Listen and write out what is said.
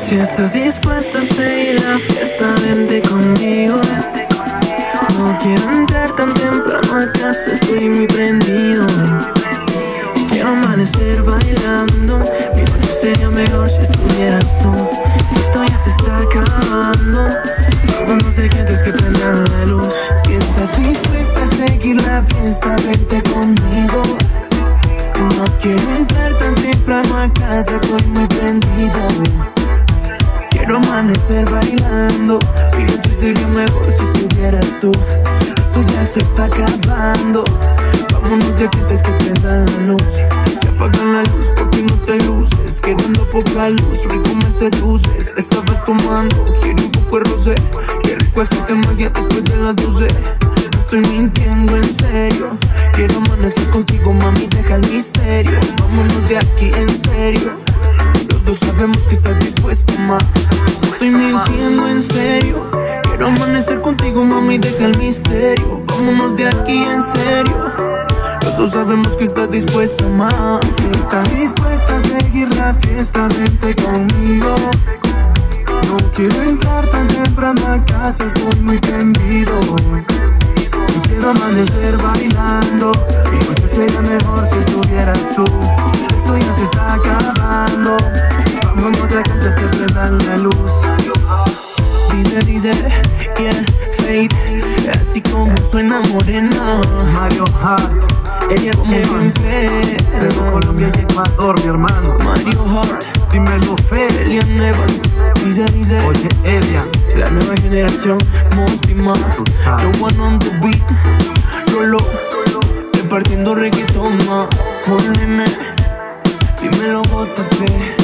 Si estás dispuesta a seguir la fiesta, vente conmigo. No quiero entrar tan temprano a casa, estoy muy prendido. Quiero amanecer bailando. Mi noche sería mejor si estuvieras tú. Esto ya se está acabando. Vámonos de que prendan la luz. Si estás dispuesta a seguir la fiesta, vente conmigo. No quiero entrar tan temprano a casa, estoy muy prendido. Quiero amanecer bailando. Mi noche sería mejor si estuvieras tú. Esto ya se está acabando. Vámonos de aquí antes que prendan la luz. Se apagan la luz porque no te luces. Quedando poca luz, rico me seduces. Estabas tomando, quiero un poco de rosé. Qué rico este tema ya después de las 12. No estoy mintiendo en serio. Quiero amanecer contigo, mami, deja el misterio. Vámonos de aquí en serio. Los sabemos que estás dispuesta más. No estoy mintiendo en serio. Quiero amanecer contigo, mami, deja el misterio. Vámonos de aquí en serio. Los dos sabemos que estás dispuesta más. Si estás dispuesta a seguir la fiesta, vente conmigo. No quiero entrar tan temprano a casa, estoy muy prendido. Y quiero amanecer bailando. Mi noche sería mejor si estuvieras tú. Que prendan la luz. Dice, dice, yeah, fade. Así como suena morena. Mario Hart, Ella como. Perú, Colombia y Ecuador, mi hermano. Mario Hart, Dímelo, Fe. Elian Evans. Dice, dice. Oye, Elia, La nueva generación. Sabes. no one on the beat. Rolo, repartiendo reggaetón, ma. Por nene, dímelo, JP.